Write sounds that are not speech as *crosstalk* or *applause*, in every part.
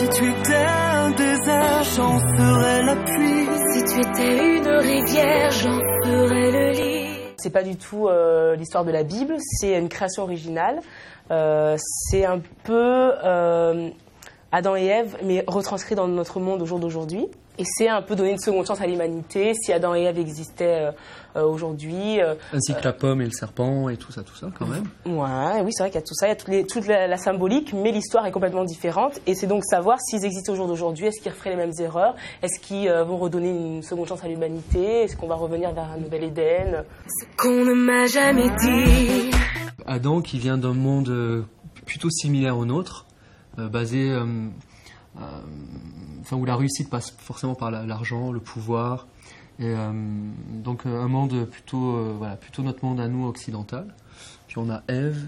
Si tu étais un désert, j'en ferais la pluie. Si tu étais une rivière, j'en ferais le lit. C'est pas du tout euh, l'histoire de la Bible, c'est une création originale. Euh, c'est un peu euh, Adam et Ève, mais retranscrit dans notre monde au jour d'aujourd'hui. Et c'est un peu donner une seconde chance à l'humanité si Adam et Ève existaient euh, euh, aujourd'hui. euh, Ainsi que la pomme et le serpent et tout ça, tout ça quand même. Ouais, oui, c'est vrai qu'il y a tout ça, il y a les- toute la, la symbolique, mais l'histoire est complètement différente. Et c'est donc savoir s'ils existent au jour d'aujourd'hui, est-ce qu'ils referaient les mêmes erreurs, est-ce qu'ils euh, vont redonner une seconde chance à l'humanité, est-ce qu'on va revenir vers un nouvel Éden. Qu'on ne m'a jamais dit. Adam qui vient d'un monde plutôt similaire au nôtre, euh, basé, euh, euh, enfin où la réussite passe forcément par la- l'argent, le pouvoir, donc un monde plutôt, voilà, plutôt notre monde à nous occidental. Puis on a Ève,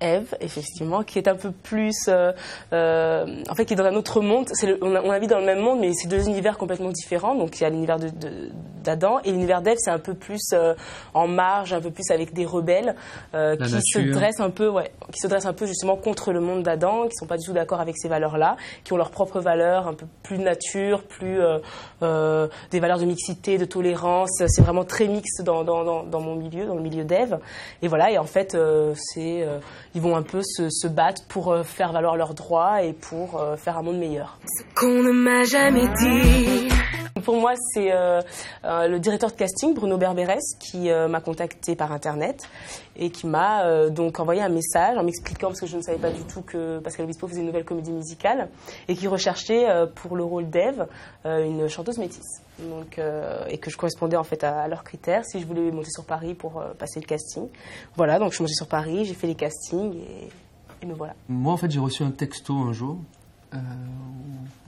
Ève, effectivement, qui est un peu plus, euh, euh, en fait, qui est dans un autre monde. Le- on, a- on habite dans le même monde, mais c'est deux univers complètement différents. Donc il y a l'univers de- de- d'Adam et l'univers d'Ève, c'est un peu plus euh, en marge, un peu plus avec des rebelles euh, qui se dressent un peu, ouais, qui se dressent un peu justement contre le monde d'Adam, qui sont pas du tout d'accord avec ces valeurs-là, qui ont leurs propres valeurs, un peu plus de nature, plus euh, euh, des valeurs de mixité, de tolérance. C'est vraiment très mixte dans, dans, dans, dans mon milieu, dans le milieu d'Ève. Et voilà, et en fait, euh, c'est, euh, ils vont un peu se, battre pour euh, faire valoir leurs droits et pour euh, faire un monde meilleur. Qu'on ne m'a jamais dit. Pour moi, c'est euh, euh, le directeur de casting, Bruno Berberes, qui euh, m'a contacté par internet et qui m'a donc envoyé un message en m'expliquant, parce que je ne savais pas du tout que Pascal Obispo faisait une nouvelle comédie musicale, et qui recherchait pour le rôle d'Ève une chanteuse métisse. Donc, et que je correspondais en fait à, leurs critères si je voulais monter sur Paris pour passer le casting. Voilà, donc je suis montée sur Paris, j'ai fait les castings et, et me voilà. Moi, en fait, j'ai reçu un texto un jour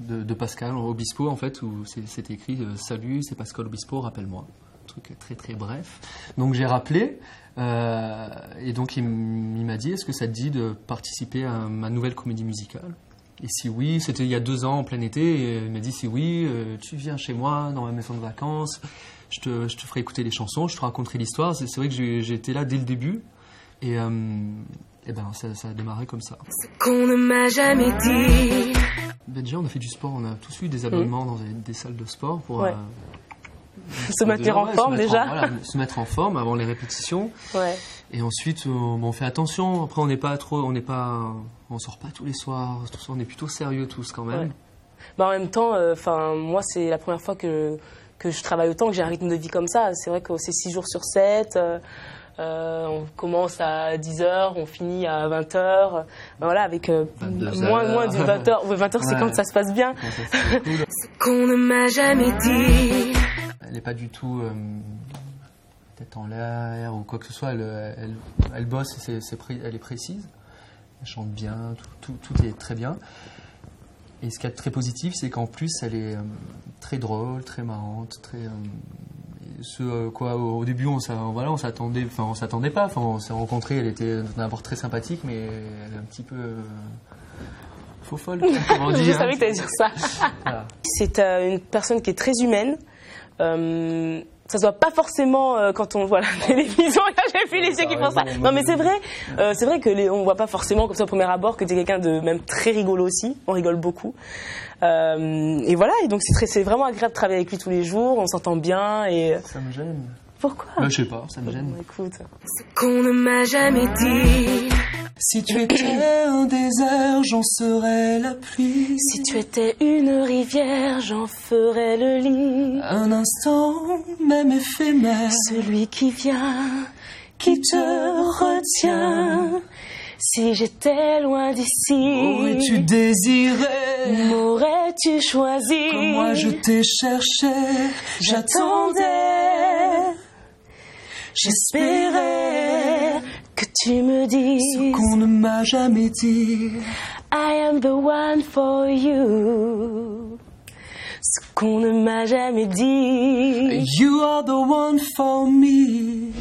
de, de Pascal Obispo, en fait, où c'est- écrit euh, Salut, c'est Pascal Obispo, rappelle-moi. Un truc très très bref. Donc j'ai rappelé, euh, et donc il, m'a dit Est-ce que ça te dit de participer à ma nouvelle comédie musicale? Et si oui, c'était il y a deux ans en plein été, il m'a dit Si oui, euh, tu viens chez moi, dans ma maison de vacances, je te, je te ferai écouter les chansons, je te raconterai l'histoire. C'est vrai que été là dès le début, euh, et ben, ça, ça a démarré comme ça. Qu'on ne m'a jamais dit. Ben déjà, on a fait du sport, on a tous eu des abonnements dans des, des salles de sport pour Ouais. euh, Se maintenir en ouais, forme se déjà. en- voilà, se mettre en forme avant les répétitions. Ouais. Et ensuite, euh, on fait attention. Après, on n'est pas trop, on n'est pas, on sort pas tous les soirs. Tout ça, on est plutôt sérieux tous quand même. Ouais. Bah, en même temps, enfin moi c'est la première fois que, que je travaille autant, que j'ai un rythme de vie comme ça. C'est vrai que c'est 6 jours sur 7. euh, euh, on commence à 10h, on finit à 20h. Voilà, avec euh, 22 moins, moins de 20h. 20h, c'est Ouais. quand ça se passe bien. C'est cool. *laughs* Qu'on ne m'a jamais dit. Elle n'est pas du tout euh, tête en l'air ou quoi que ce soit. Elle, elle, elle bosse, elle est précise. Elle chante bien, tout, tout, tout est très bien. Et ce qui est très positif, c'est qu'en plus, elle est très drôle, très marrante, très. Ce euh, quoi, au, début, on, voilà, on s'attendait, enfin, on s'attendait pas. Enfin, on s'est rencontrés, elle était d'abord très sympathique, mais elle est un petit peu euh, faux folle. comme on *laughs* dit, je hein. savais que tu allais dire ça. Voilà. C'est euh, une personne qui est très humaine. Euh, ça se voit pas forcément euh, quand on voit la télévision. *laughs* Là, j'ai vu les yeux qui font ça. Non, mais c'est vrai. euh, c'est vrai que les, on voit pas forcément comme ça au premier abord que tu es quelqu'un de même très rigolo aussi. On rigole beaucoup. Euh, et voilà. Et donc c'est très- c'est vraiment agréable de travailler avec lui tous les jours. On s'entend bien. Et Ça me gêne. pourquoi? Bah, je sais pas, ça me gêne. Bon, Écoute. Qu'on ne m'a jamais dit. Si tu étais un désert, j'en serais la pluie. Si tu étais une rivière, j'en ferais le lit. Un instant, même éphémère, Celui qui vient, qui te retient. Si j'étais loin d'ici, aurais-tu désiré? M'aurais-tu choisi? Comme moi je t'ai cherché, j'attendais, j'espérais tu me dises qu'on ne m'a jamais dit. I am the one for you. Ce qu'on ne m'a jamais dit. You are the one for me.